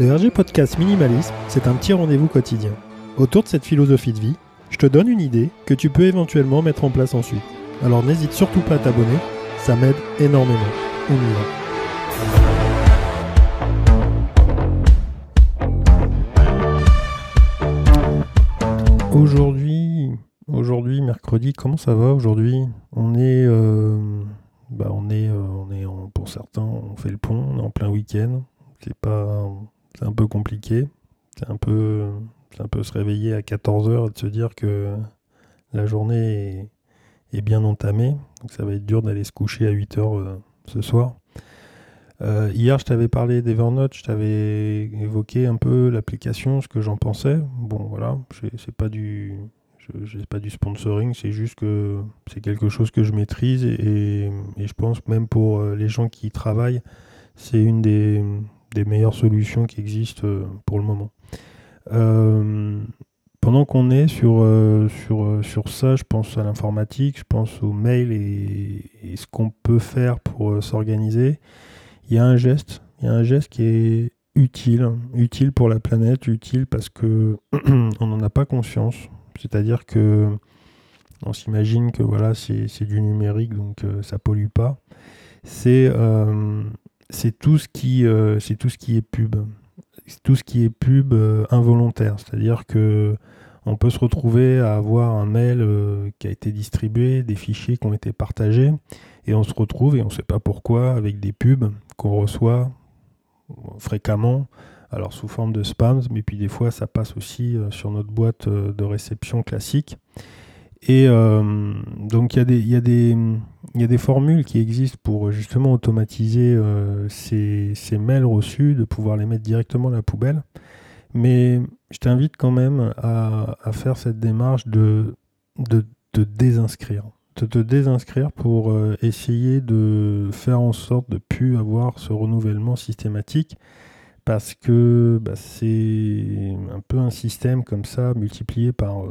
Le RG Podcast Minimalisme, c'est un petit rendez-vous quotidien. Autour de cette philosophie de vie, je te donne une idée que tu peux éventuellement mettre en place ensuite. Alors n'hésite surtout pas à t'abonner, ça m'aide énormément. On. Aujourd'hui, aujourd'hui mercredi, comment ça va aujourd'hui? On est, euh, bah on est, euh, on est pour certains, on fait le pont, on est en plein week-end. C'est pas, c'est un peu compliqué. C'est un peu, c'est un peu se réveiller à 14h et de se dire que la journée est, bien entamée. Donc ça va être dur d'aller se coucher à 8h euh, ce soir. Euh, hier, je t'avais parlé d'Evernote, je t'avais évoqué un peu l'application, ce que j'en pensais. Bon, voilà, c'est pas du, je pas du sponsoring, c'est juste que c'est quelque chose que je maîtrise et, et, je pense même pour euh, les gens qui y travaillent, c'est une des, des meilleures solutions qui existent euh, pour le moment. Euh, pendant qu'on est sur, euh, sur, sur ça, je pense à l'informatique, je pense aux mails et, ce qu'on peut faire pour s'organiser. Il y a un geste, il y a un geste qui est utile, utile pour la planète, utile parce que on n'en a pas conscience. C'est-à-dire que on s'imagine que voilà, c'est du numérique, donc ça pollue pas. C'est c'est tout ce qui euh, c'est tout ce qui est pub. Tout ce qui est pub euh, involontaire. C'est-à-dire que on peut se retrouver à avoir un mail euh, qui a été distribué des fichiers qui ont été partagés et on se retrouve et on ne sait pas pourquoi avec des pubs qu'on reçoit fréquemment. Alors sous forme de spams mais puis des fois ça passe aussi sur notre boîte de réception classique et euh, donc il y, a des, formules qui existent pour justement automatiser euh, ces, mails reçus, de pouvoir les mettre directement à la poubelle. Mais je t'invite quand même à, faire cette démarche de, te désinscrire. De te désinscrire pour euh, essayer de faire en sorte de ne plus avoir ce renouvellement systématique parce que bah, c'est un peu un système comme ça multiplié par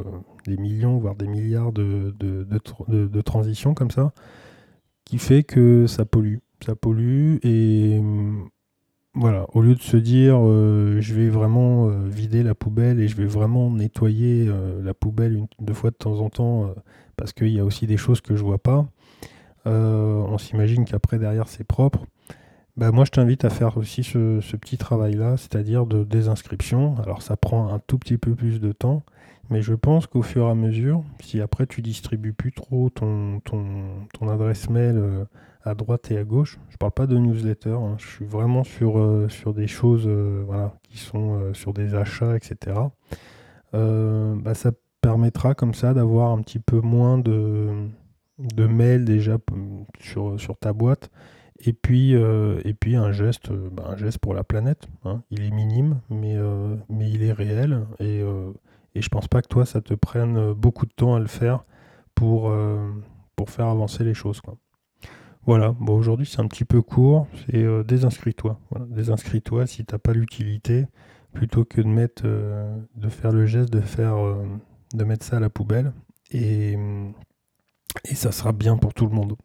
des millions, voire des milliards de, de, transitions comme ça, qui fait que ça pollue. Ça pollue et hum, voilà, au lieu de se dire euh, je vais vraiment euh, vider la poubelle et je vais vraiment nettoyer euh, la poubelle une, deux fois de temps en temps parce qu'il y a aussi des choses que je vois pas, on s'imagine qu'après derrière c'est propre. Bah, moi je t'invite à faire aussi ce, petit travail là, c'est-à-dire de désinscription. Alors ça prend un tout petit peu plus de temps, mais je pense qu'au fur et à mesure, si après tu distribues plus trop ton, ton, adresse mail euh, à droite et à gauche, je parle pas de newsletter, hein, je suis vraiment sur, euh, sur des choses euh, voilà, qui sont sur des achats, etc. Bah, ça permettra comme ça d'avoir un petit peu moins de, de mails déjà sur, sur ta boîte. Et puis, et puis un geste, bah, un geste pour la planète. Hein. Il est minime, mais, mais il est réel. Et et je pense pas que toi, ça te prenne euh, beaucoup de temps à le faire pour, euh, pour faire avancer les choses. Voilà, bon, aujourd'hui c'est un petit peu court, c'est euh, désinscris-toi. Désinscris-toi si tu n'as pas l'utilité, plutôt que de, mettre, de faire le geste de, faire, de mettre ça à la poubelle. Et, et ça sera bien pour tout le monde.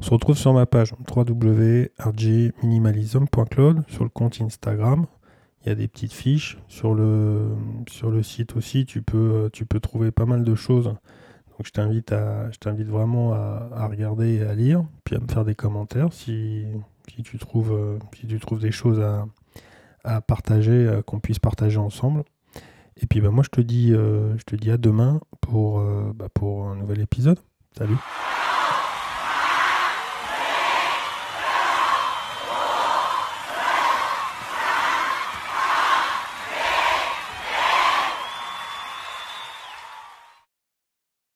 On se retrouve sur ma page www.rgminimalism.cloud, sur le compte Instagram, il y a des petites fiches. Sur le, site aussi, tu peux, trouver pas mal de choses. Donc je t'invite, vraiment à, regarder et à lire, puis à me faire des commentaires si, tu, trouves, des choses à, partager, euh, qu'on puisse partager ensemble. Et puis bah, moi je te dis, euh, je te dis à demain pour, euh, bah, pour un nouvel épisode. Salut